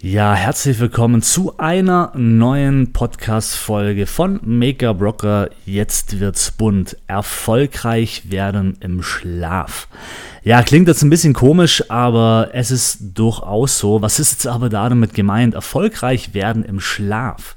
Ja, herzlich willkommen zu einer neuen Podcast-Folge von Make-up Rocker. Jetzt wird's bunt. Erfolgreich werden im Schlaf. Ja, klingt jetzt ein bisschen komisch, aber es ist durchaus so. Was ist jetzt aber damit gemeint? Erfolgreich werden im Schlaf.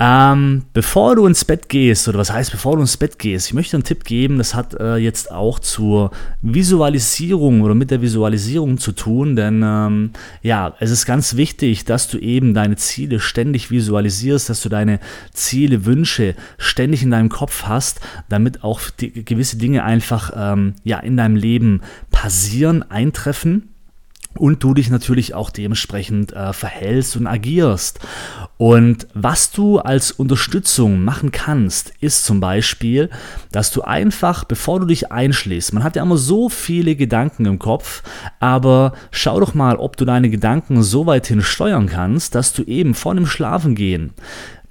Ähm, bevor du ins Bett gehst, oder was heißt, bevor du ins Bett gehst, ich möchte einen Tipp geben, das hat äh, jetzt auch zur Visualisierung oder mit der Visualisierung zu tun, denn ähm, ja, es ist ganz wichtig, dass du eben deine Ziele ständig visualisierst, dass du deine Ziele, Wünsche ständig in deinem Kopf hast, damit auch gewisse Dinge einfach ähm, ja, in deinem Leben passieren, eintreffen und du dich natürlich auch dementsprechend äh, verhältst und agierst. Und was du als Unterstützung machen kannst, ist zum Beispiel, dass du einfach, bevor du dich einschließt, man hat ja immer so viele Gedanken im Kopf, aber schau doch mal, ob du deine Gedanken so weit hin steuern kannst, dass du eben vor dem Schlafengehen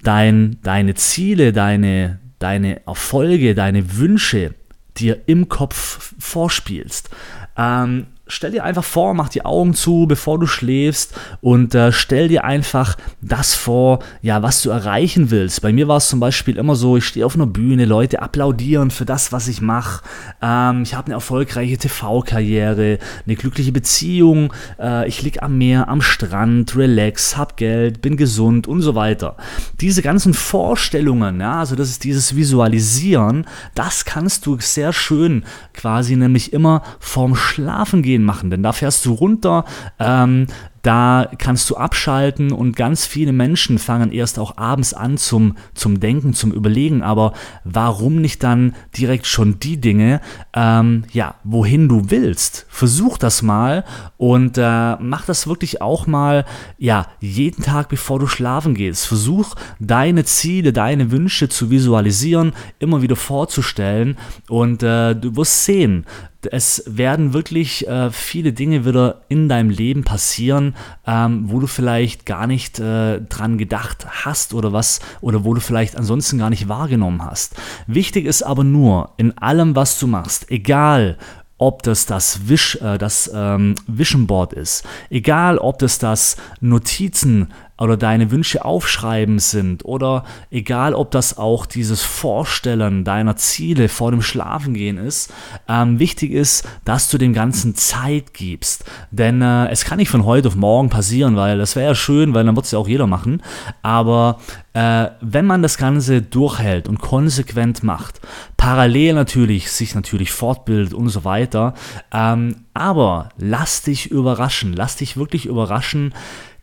dein, deine Ziele, deine, deine Erfolge, deine Wünsche dir im Kopf vorspielst. Ähm, stell dir einfach vor, mach die Augen zu, bevor du schläfst und äh, stell dir einfach das vor, ja, was du erreichen willst. Bei mir war es zum Beispiel immer so, ich stehe auf einer Bühne, Leute applaudieren für das, was ich mache. Ähm, ich habe eine erfolgreiche TV-Karriere, eine glückliche Beziehung, äh, ich liege am Meer, am Strand, relax, hab Geld, bin gesund und so weiter. Diese ganzen Vorstellungen, ja, also das ist dieses Visualisieren, das kannst du sehr schön quasi nämlich immer vorm Schlafen gehen machen, denn da fährst du runter, ähm, da kannst du abschalten und ganz viele Menschen fangen erst auch abends an zum, zum Denken, zum Überlegen. Aber warum nicht dann direkt schon die Dinge, ähm, ja, wohin du willst? Versuch das mal und äh, mach das wirklich auch mal, ja, jeden Tag, bevor du schlafen gehst. Versuch deine Ziele, deine Wünsche zu visualisieren, immer wieder vorzustellen und äh, du wirst sehen, es werden wirklich äh, viele Dinge wieder in deinem Leben passieren, ähm, wo du vielleicht gar nicht äh, dran gedacht hast oder was oder wo du vielleicht ansonsten gar nicht wahrgenommen hast. Wichtig ist aber nur in allem, was du machst, egal ob das das, Wish, äh, das ähm, Vision Board ist, egal ob das das Notizen oder deine Wünsche aufschreiben sind oder egal, ob das auch dieses Vorstellen deiner Ziele vor dem Schlafengehen ist, ähm, wichtig ist, dass du dem Ganzen Zeit gibst. Denn äh, es kann nicht von heute auf morgen passieren, weil das wäre ja schön, weil dann wird es ja auch jeder machen. Aber äh, wenn man das Ganze durchhält und konsequent macht, parallel natürlich sich natürlich fortbildet und so weiter, ähm, aber lass dich überraschen, lass dich wirklich überraschen,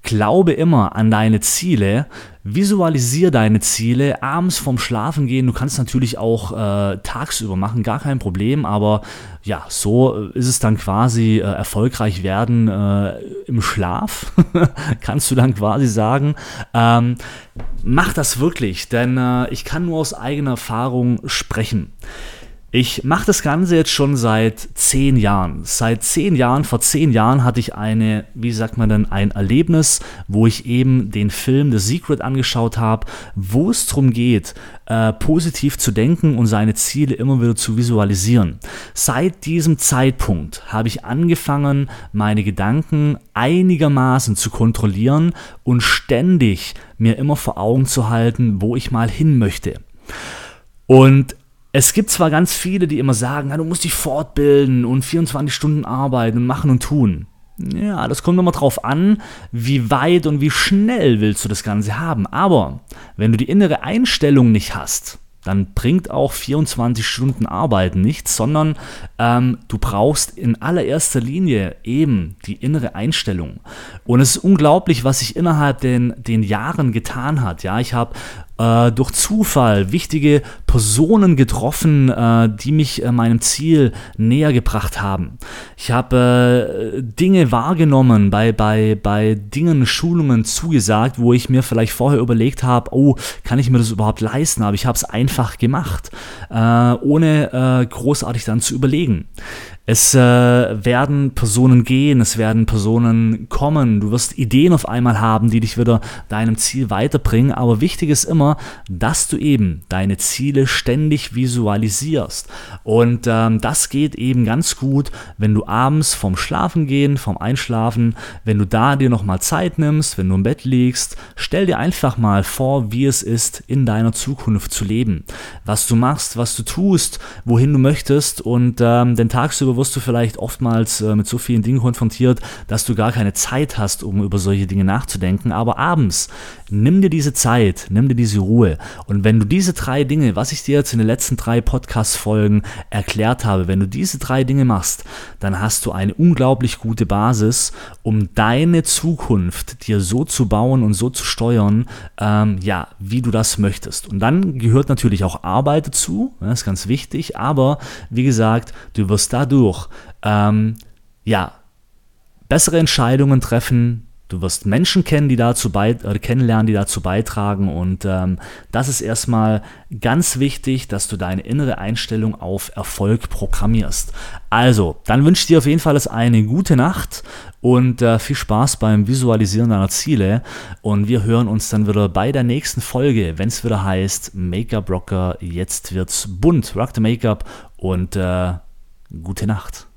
Glaube immer an deine Ziele, visualisiere deine Ziele, abends vorm Schlafen gehen. Du kannst natürlich auch äh, tagsüber machen, gar kein Problem, aber ja, so ist es dann quasi äh, erfolgreich werden äh, im Schlaf, kannst du dann quasi sagen. Ähm, mach das wirklich, denn äh, ich kann nur aus eigener Erfahrung sprechen. Ich mache das Ganze jetzt schon seit zehn Jahren. Seit zehn Jahren, vor zehn Jahren hatte ich eine, wie sagt man denn, ein Erlebnis, wo ich eben den Film The Secret angeschaut habe, wo es darum geht, äh, positiv zu denken und seine Ziele immer wieder zu visualisieren. Seit diesem Zeitpunkt habe ich angefangen, meine Gedanken einigermaßen zu kontrollieren und ständig mir immer vor Augen zu halten, wo ich mal hin möchte. Und es gibt zwar ganz viele, die immer sagen, na, du musst dich fortbilden und 24 Stunden arbeiten und machen und tun. Ja, das kommt immer drauf an, wie weit und wie schnell willst du das Ganze haben. Aber wenn du die innere Einstellung nicht hast, dann bringt auch 24 Stunden Arbeiten nichts, sondern ähm, du brauchst in allererster Linie eben die innere Einstellung. Und es ist unglaublich, was sich innerhalb den, den Jahren getan hat. Ja, ich habe äh, durch Zufall wichtige Personen getroffen, äh, die mich äh, meinem Ziel näher gebracht haben. Ich habe äh, Dinge wahrgenommen, bei, bei, bei Dingen, Schulungen zugesagt, wo ich mir vielleicht vorher überlegt habe, oh, kann ich mir das überhaupt leisten? Aber ich habe es einfach gemacht, äh, ohne äh, großartig dann zu überlegen. Es äh, werden Personen gehen, es werden Personen kommen, du wirst Ideen auf einmal haben, die dich wieder deinem Ziel weiterbringen, aber wichtig ist immer, dass du eben deine Ziele ständig visualisierst. Und ähm, das geht eben ganz gut, wenn du abends vom Schlafengehen, vom Einschlafen, wenn du da dir nochmal Zeit nimmst, wenn du im Bett liegst, stell dir einfach mal vor, wie es ist, in deiner Zukunft zu leben. Was du machst, was du tust, wohin du möchtest und ähm, den tagsüber wirst du vielleicht oftmals äh, mit so vielen Dingen konfrontiert, dass du gar keine Zeit hast, um über solche Dinge nachzudenken. Aber abends, nimm dir diese Zeit, nimm dir diese Ruhe. Und wenn du diese drei Dinge, was ich dir jetzt in den letzten drei Podcast-Folgen erklärt habe, wenn du diese drei Dinge machst, dann hast du eine unglaublich gute Basis, um deine Zukunft dir so zu bauen und so zu steuern, ähm, ja, wie du das möchtest. Und dann gehört natürlich auch Arbeit dazu, das ist ganz wichtig, aber wie gesagt, du wirst dadurch durch ähm, ja, bessere Entscheidungen treffen. Du wirst Menschen kennen, die dazu bei, äh, kennenlernen, die dazu beitragen. Und ähm, das ist erstmal ganz wichtig, dass du deine innere Einstellung auf Erfolg programmierst. Also, dann wünsche ich dir auf jeden Fall eine gute Nacht und äh, viel Spaß beim Visualisieren deiner Ziele. Und wir hören uns dann wieder bei der nächsten Folge, wenn es wieder heißt Make-up Rocker, jetzt wird's bunt. Rock the Make-up und äh, Gute Nacht.